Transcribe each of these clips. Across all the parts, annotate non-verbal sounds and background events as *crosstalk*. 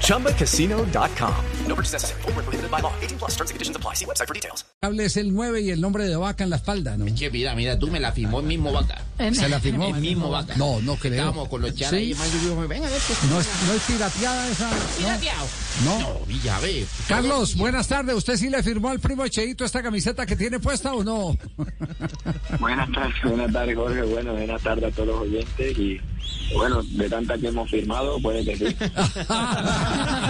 ChumbaCasino.com. No purchase necessary. Full prohibited by law. 18 plus terms and conditions apply. See website for details. es el 9 y el nombre de vaca en la espalda, ¿no? Che, mira, mira, tú me la firmó el mismo vaca. ¿Se la firmó? El mismo vaca. No, no creo. Estábamos con los charas ¿Sí? y más yo digo, venga, a ver qué ¿No es, no es pirateada esa? ¿no? pirateado. No. No, Villa, ve. Carlos, buenas tardes. ¿Usted sí le firmó al primo Cheito esta camiseta que tiene puesta o no? *laughs* Buenas tardes, buenas tardes Jorge, bueno, buenas tardes a todos los oyentes y bueno, de tanta que hemos firmado, puede que sí. *laughs* *laughs*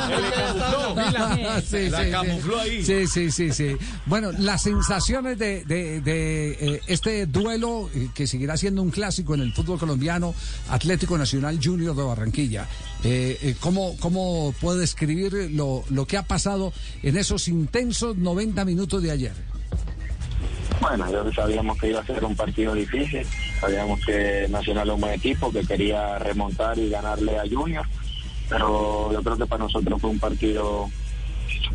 *laughs* Sí, sí, sí. Sí, sí, sí, sí. Bueno, las sensaciones de, de- de, eh, este duelo eh, que seguirá siendo un clásico en el fútbol colombiano, Atlético Nacional Junior de Barranquilla. Eh, eh, ¿cómo, ¿Cómo puede describir lo, lo que ha pasado en esos intensos 90 minutos de ayer? Bueno, yo sabíamos que iba a ser un partido difícil, sabíamos que Nacional es un buen equipo, que quería remontar y ganarle a Junior, pero yo creo que para nosotros fue un partido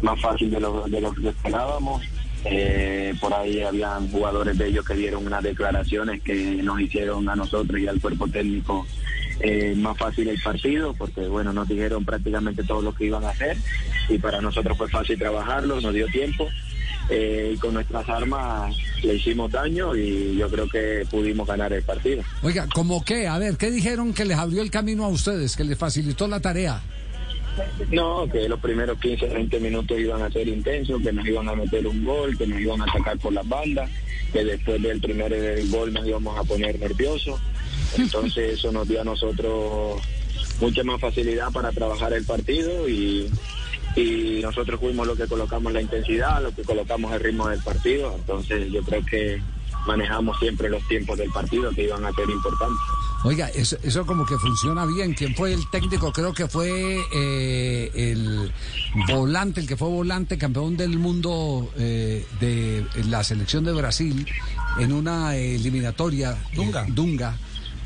más fácil de lo, que esperábamos. Eh, por ahí habían jugadores de ellos que dieron unas declaraciones que nos hicieron a nosotros y al cuerpo técnico eh, más fácil el partido, porque bueno, nos dijeron prácticamente todo lo que iban a hacer y para nosotros fue fácil trabajarlo, nos dio tiempo eh, y con nuestras armas le hicimos daño y yo creo que pudimos ganar el partido. Oiga, ¿cómo qué? A ver, ¿qué dijeron que les abrió el camino a ustedes, que les facilitó la tarea? No, que los primeros 15, 20 minutos iban a ser intensos, que nos iban a meter un gol, que nos iban a atacar por las bandas, que después del primer gol nos íbamos a poner nerviosos. Entonces eso nos dio a nosotros mucha más facilidad para trabajar el partido y, y nosotros fuimos los que colocamos la intensidad, los que colocamos el ritmo del partido. Entonces yo creo que manejamos siempre los tiempos del partido que iban a ser importantes. Oiga, eso, eso como que funciona bien. ¿Quién fue el técnico? Creo que fue eh, el volante, el que fue volante, campeón del mundo eh, de la selección de Brasil en una eliminatoria. Dunga. Dunga.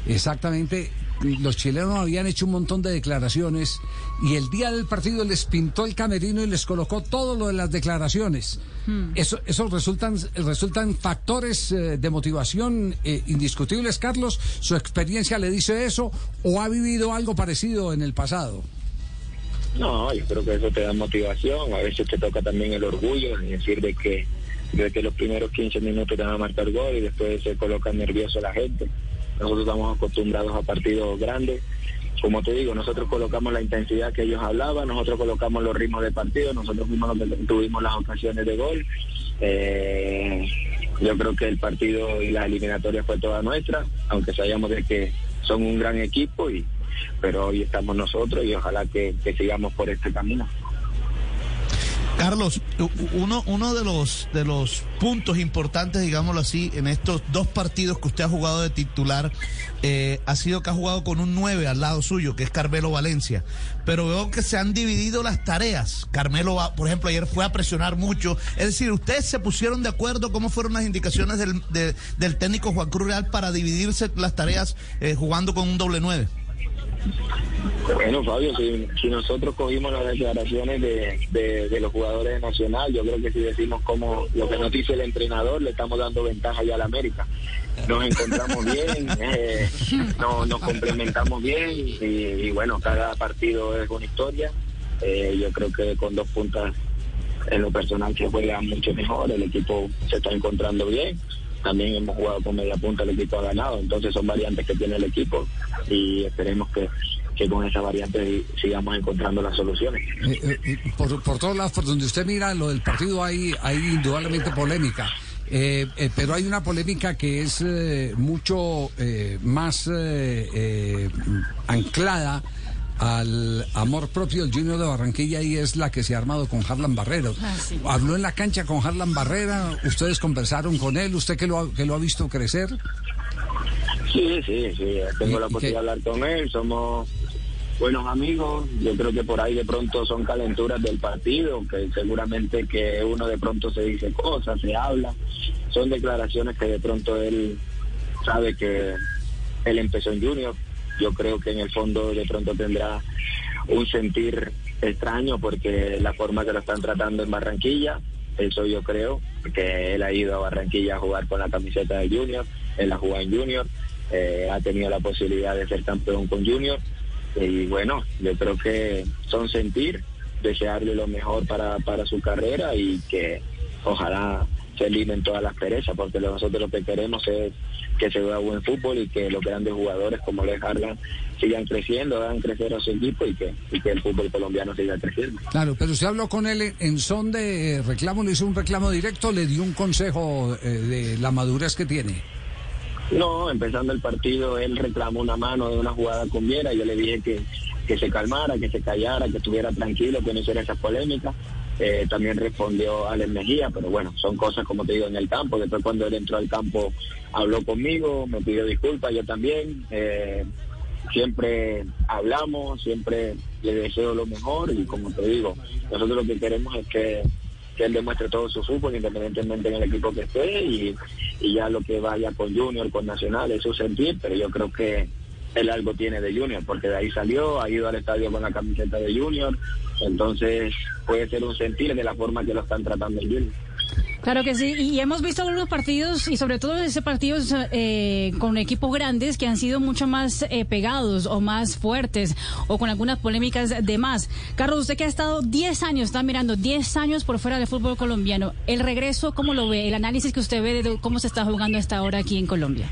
Exactamente. Los chilenos habían hecho un montón de declaraciones y el día del partido les pintó el camerino y les colocó todo lo de las declaraciones. Eso, eso resultan, resultan factores eh, de motivación eh, indiscutibles, Carlos. ¿Su experiencia le dice eso o ha vivido algo parecido en el pasado? No, yo creo que eso te da motivación. A veces te toca también el orgullo, es decir, de que, de que los primeros 15 minutos te van a marcar gol y después se coloca nervioso la gente. Nosotros estamos acostumbrados a partidos grandes. Como te digo, nosotros colocamos la intensidad que ellos hablaban, nosotros colocamos los ritmos de partido, nosotros fuimos tuvimos las ocasiones de gol. Eh, yo creo que el partido y la eliminatoria fue toda nuestra, aunque sabíamos de que son un gran equipo, y pero hoy estamos nosotros y ojalá que sigamos por este camino. Carlos, uno, uno de los de los puntos importantes, digámoslo así, en estos dos partidos que usted ha jugado de titular, eh, ha sido que ha jugado con un 9 al lado suyo, que es Carmelo Valencia. Pero veo que se han dividido las tareas. Carmelo, va- por ejemplo, ayer fue a presionar mucho. Es decir, ¿ustedes se pusieron de acuerdo cómo fueron las indicaciones del, de- del técnico Juan Cruz Real para dividirse las tareas eh, jugando con un doble 9? Bueno, Fabio, si, si nosotros cogimos las declaraciones de, de, de los jugadores de Nacional, yo creo que si decimos como lo que nos dice el entrenador, le estamos dando ventaja ya al América. Nos encontramos *laughs* bien, eh, no- nos complementamos bien y, y bueno, cada partido es una historia. Eh, yo creo que con dos puntas en lo personal se juega mucho mejor, el equipo se está encontrando bien. También hemos jugado con media punta, el equipo ha ganado, entonces son variantes que tiene el equipo y esperemos que, que con esa variante sigamos encontrando las soluciones. Eh, eh, eh, por, por todos lados, por donde usted mira lo del partido, hay, hay indudablemente polémica. Eh, eh, pero hay una polémica que es eh, mucho más anclada al amor propio del Junior de Barranquilla y es la que se ha armado con Harlan Barrera. Habló en la cancha con Harlan Barrera, ustedes conversaron con él, usted que lo ha, que lo ha visto crecer. Sí, sí, sí, tengo ¿Y- la qué? de hablar con él, somos buenos amigos, yo creo que por ahí de pronto son calenturas del partido, que seguramente que uno de pronto se dice cosas, se habla, son declaraciones que de pronto él sabe que él empezó en Junior. Yo creo que en el fondo de pronto tendrá un sentir extraño porque la forma que lo están tratando en Barranquilla, eso yo creo, que él ha ido a Barranquilla a jugar con la camiseta de Junior, él ha jugado en Junior, eh, ha tenido la posibilidad de ser campeón con Junior y bueno, yo creo que son sentir, desearle lo mejor para, para su carrera y que ojalá se eliminen todas las perezas, porque nosotros lo que queremos es que se vea buen fútbol y que los grandes jugadores como Les Harlan sigan creciendo, hagan crecer a su equipo y que, y que el fútbol colombiano siga creciendo. Claro, pero usted habló con él en son de reclamo, le hizo un reclamo directo, le dio un consejo eh, de la madurez que tiene. No, empezando el partido, él reclamó una mano de una jugada con Viera. Yo le dije que, que se calmara, que se callara, que estuviera tranquilo, que no hiciera esa polémica. Eh, también respondió Alex Mejía, pero bueno, son cosas como te digo en el campo. Después cuando él entró al campo habló conmigo, me pidió disculpas, yo también. Eh, siempre hablamos, siempre le deseo lo mejor y como te digo, nosotros lo que queremos es que, que él demuestre todo su fútbol independientemente en el equipo que esté y, y ya lo que vaya con Junior, con Nacional, eso sentir, pero yo creo que él algo tiene de Junior, porque de ahí salió, ha ido al estadio con la camiseta de Junior, entonces puede ser un sentir de la forma que lo están tratando en Junior. Claro que sí, y hemos visto algunos partidos, y sobre todo ese partidos eh, con equipos grandes que han sido mucho más eh, pegados o más fuertes o con algunas polémicas de más. Carlos, usted que ha estado 10 años, está mirando 10 años por fuera del fútbol colombiano, el regreso, ¿cómo lo ve? El análisis que usted ve de cómo se está jugando hasta ahora aquí en Colombia.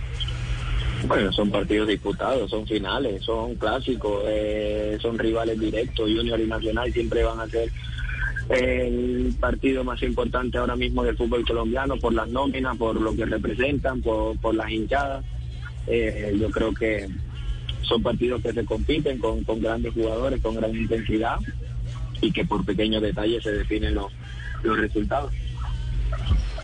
Bueno, son partidos disputados, son finales, son clásicos, eh, son rivales directos. Junior y Nacional siempre van a ser el partido más importante ahora mismo del fútbol colombiano por las nóminas, por lo que representan, por, por las hinchadas. Eh, yo creo que son partidos que se compiten con, con grandes jugadores, con gran intensidad y que por pequeños detalles se definen los, los resultados.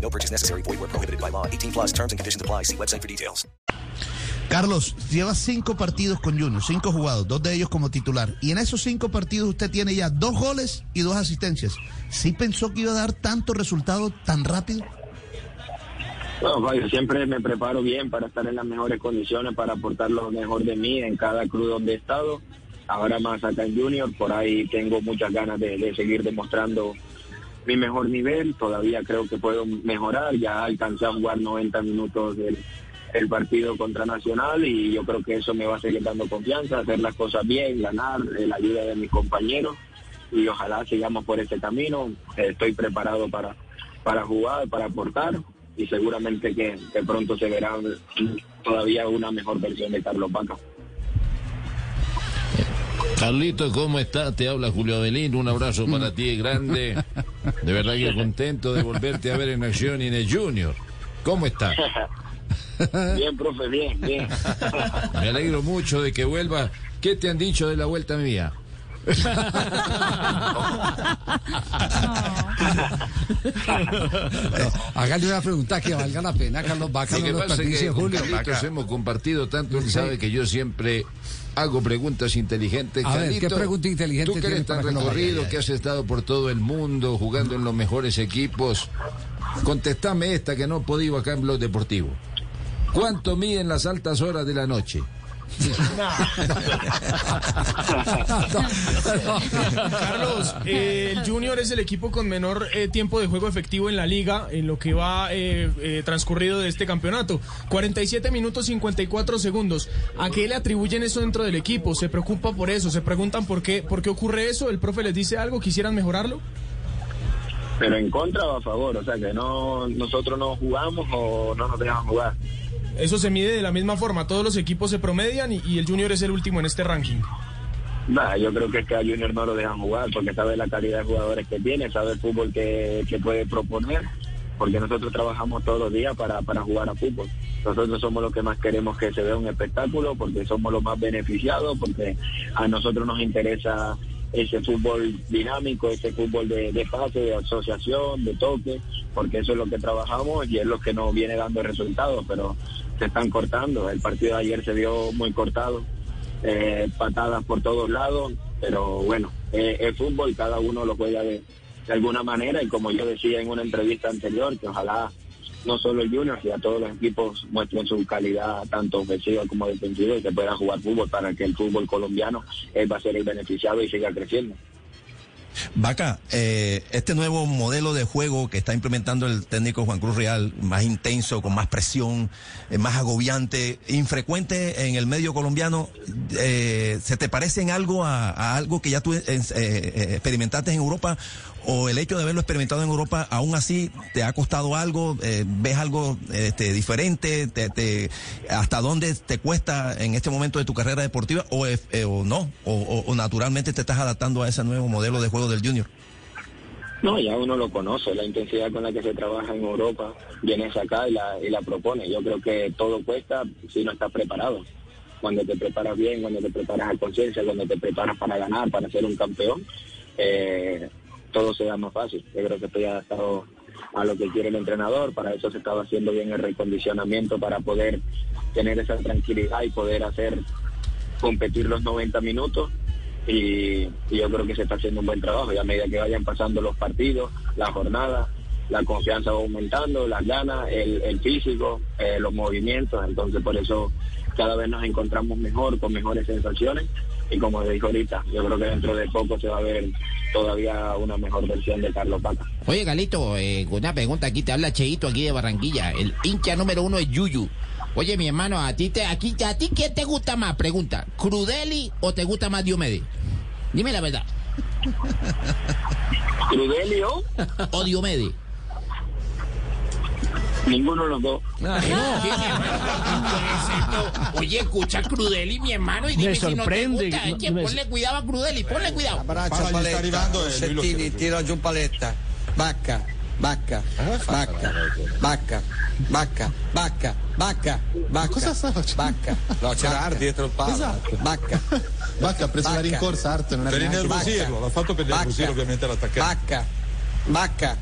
No purchase necessary. Void where prohibited by law. 18 plus terms and conditions apply. See website for details. Carlos, lleva cinco partidos con Junior, cinco jugados, dos de ellos como titular. Y en esos cinco partidos usted tiene ya dos goles y dos asistencias. ¿Sí pensó que iba a dar tanto resultado tan rápido? Bueno, Fabio, siempre me preparo bien para estar en las mejores condiciones, para aportar lo mejor de mí en cada club donde he estado. Ahora más acá en Junior, por ahí tengo muchas ganas de, de seguir demostrando mi mejor nivel. Todavía creo que puedo mejorar. Ya alcancé a jugar 90 minutos del el partido contra Nacional y yo creo que eso me va a seguir dando confianza, hacer las cosas bien, ganar, eh, la ayuda de mis compañeros y ojalá sigamos por ese camino. Estoy preparado para, para jugar, para aportar y seguramente que, que pronto se verá todavía una mejor versión de Carlos Vaca. Carlito, ¿cómo estás? Te habla Julio Avelín, un abrazo para ti grande. De verdad que contento de volverte a ver en acción y en el Junior. ¿Cómo estás? Bien, profe, bien, bien. Me alegro mucho de que vuelva. ¿Qué te han dicho de la vuelta mía? Hágale una pregunta que valga la pena, Carlos Vaca. Lo que no pasa es que con Julio. Carlitos hemos compartido tanto, él Sí. sabe que yo siempre hago preguntas inteligentes. A ver, ¿qué Carlito, pregunta inteligente Tú que eres tan que no recorrido, vaya? que has estado por todo el mundo, jugando en los mejores equipos, contestame esta que no he podido acá en Blog Deportivo. ¿Cuánto miden las altas horas de la noche? *laughs* Carlos, eh, el Junior es el equipo con menor eh, tiempo de juego efectivo en la liga en lo que va eh, transcurrido de este campeonato. 47 minutos 54 segundos. ¿A qué le atribuyen eso dentro del equipo? ¿Se preocupa por eso? ¿Se preguntan por qué, por qué ocurre eso? ¿El profe les dice algo? ¿Quisieran mejorarlo? Pero en contra o a favor, o sea que no nosotros no jugamos o no nos dejan jugar. Eso se mide de la misma forma. Todos los equipos se promedian y, y el Junior es el último en este ranking. Nah, yo creo que es que a Junior no lo dejan jugar porque sabe la calidad de jugadores que tiene, sabe el fútbol que, que puede proponer porque nosotros trabajamos todos los días para, para jugar a fútbol. Nosotros somos los que más queremos que se vea un espectáculo, porque somos los más beneficiados, porque a nosotros nos interesa ese fútbol dinámico, ese fútbol de, de pase, de asociación, de toque, porque eso es lo que trabajamos y es lo que nos viene dando resultados, pero se están cortando. El partido de ayer se vio muy cortado, eh, patadas por todos lados, pero bueno, eh, el fútbol cada uno lo juega de, alguna manera y como yo decía en una entrevista anterior, que ojalá no solo el Junior, sino todos los equipos muestren su calidad tanto ofensiva como defensiva y que puedan jugar fútbol para que el fútbol colombiano eh, va a ser el beneficiado y siga creciendo. Vaca, eh, este nuevo modelo de juego que está implementando el técnico Juan Cruz Real, más intenso, con más presión, eh, más agobiante, infrecuente en el medio colombiano, eh, ¿se te parece en algo a, a algo que ya tú eh, eh, experimentaste en Europa? ¿O el hecho de haberlo experimentado en Europa, aún así, te ha costado algo? Eh, ¿Ves algo este, diferente? Te, ¿Hasta dónde te cuesta en este momento de tu carrera deportiva? ¿O, eh, o no? O, o- o naturalmente te estás adaptando a ese nuevo modelo de juego del Junior? No, ya uno lo conoce, la intensidad con la que se trabaja en Europa, vienes acá y la, y la propone. Yo creo que todo cuesta si no estás preparado. Cuando te preparas bien, cuando te preparas a conciencia, cuando te preparas para ganar, para ser un campeón, eh, todo se da más fácil. Yo creo que estoy adaptado a lo que quiere el entrenador, para eso se estaba haciendo bien el recondicionamiento, para poder tener esa tranquilidad y poder hacer competir los 90 minutos. Y, yo creo que se está haciendo un buen trabajo. Y a medida que vayan pasando los partidos, la jornada, la confianza va aumentando, las ganas, el, el físico, eh, los movimientos, entonces por eso cada vez nos encontramos mejor, con mejores sensaciones. Y como dijo ahorita, yo creo que dentro de poco se va a ver todavía una mejor versión de Carlos Paca. Oye, Galito, eh, una pregunta aquí, te habla Cheito aquí de Barranquilla. El hincha número uno es Yuyu. Oye, mi hermano, ¿a ti, te, aquí, ¿a ti qué te gusta más? Pregunta, ¿Crudeli o te gusta más Diomedes? Dime la verdad. *laughs* ¿Crudeli o? *laughs* ¿O Diomedes? Ninguno de los dos. Oye, escucha Crudeli, mi hermano, y dime Me si no te sorprende, gusta. Es que ponle cuidado a Crudeli, ponle cuidado. Abbraccia paletta, Settini, tira giù paletta. Bacca, bacca, bacca, bacca, bacca, bacca, bacca, bacca. Cosa sta facendo? Bacca. No, c'era Art dietro il palo. Esatto. Bacca. Bacca ha preso la rincorsa, Art non è Per innervosirlo, l'ha fatto per innervosire ovviamente l'attaccante. Bacca, bacca,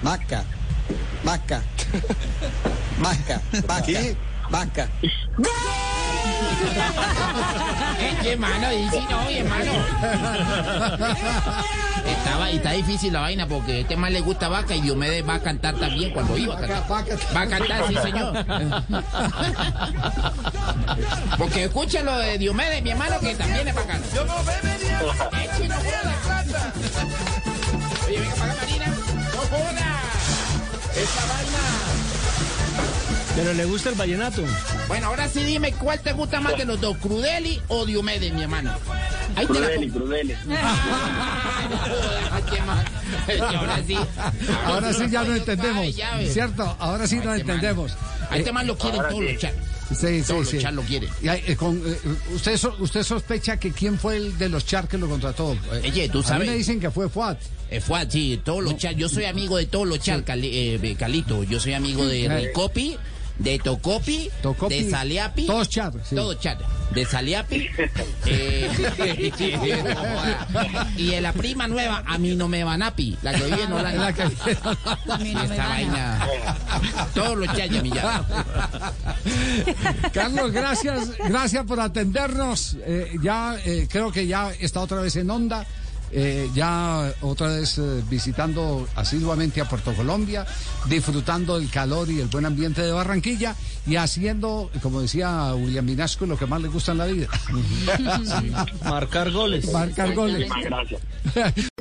bacca, bacca, bacca, bacca, bacca. Eh, ¿Qué *laughs* hermano? Dice, no, mi hermano. Estaba, está difícil la vaina porque a este más le gusta vaca y Diomedes va a cantar también cuando iba a cantar. Va a cantar, sí, señor. Porque escuchen lo de Diomedes, mi hermano, que también es bacano. Yo no Eh, chino, joda. Oye, venga para acá, Marina. No joda. Esa vaina. Pero le gusta el vallenato. Bueno, ahora sí dime cuál te gusta más de los dos, Crudeli o Diomedes, mi hermano. Ahí te la Crudeli. Crudeli. *laughs* Ahora sí. Ahora sí ya no entendemos. ¿cierto? Ahora sí mal. entendemos. A este Eh, man lo quieren todos los chats. Sí, sí, sí. chats lo quieren. Y hay, eh, con, eh, usted, so- usted sospecha que quién fue el de los Char que lo contrató. Eh, Oye, tú a mí sabes. me dicen que fue Fuat. Eh, fue así, todos los chats. Yo soy amigo de todos los chats, Cali- eh, Calito. Yo soy amigo de Eh. Ricopi, de Tocopi, Tocopi, de Saliapi. todos chat, sí. Todos chat. De Saliapi. eh, *laughs* y de la prima nueva, a mí no me van api. La que vive en Holanda. La que *laughs* esta vaina. Todos los mi ya. Carlos, gracias, gracias por atendernos. Eh, ya eh, creo que ya está otra vez en onda. Eh, ya otra vez eh, visitando asiduamente a Puerto Colombia, disfrutando del calor y el buen ambiente de Barranquilla y haciendo, como decía William Vinasco, lo que más le gusta en la vida. *laughs* *laughs* Marcar goles. Marcar goles. *laughs*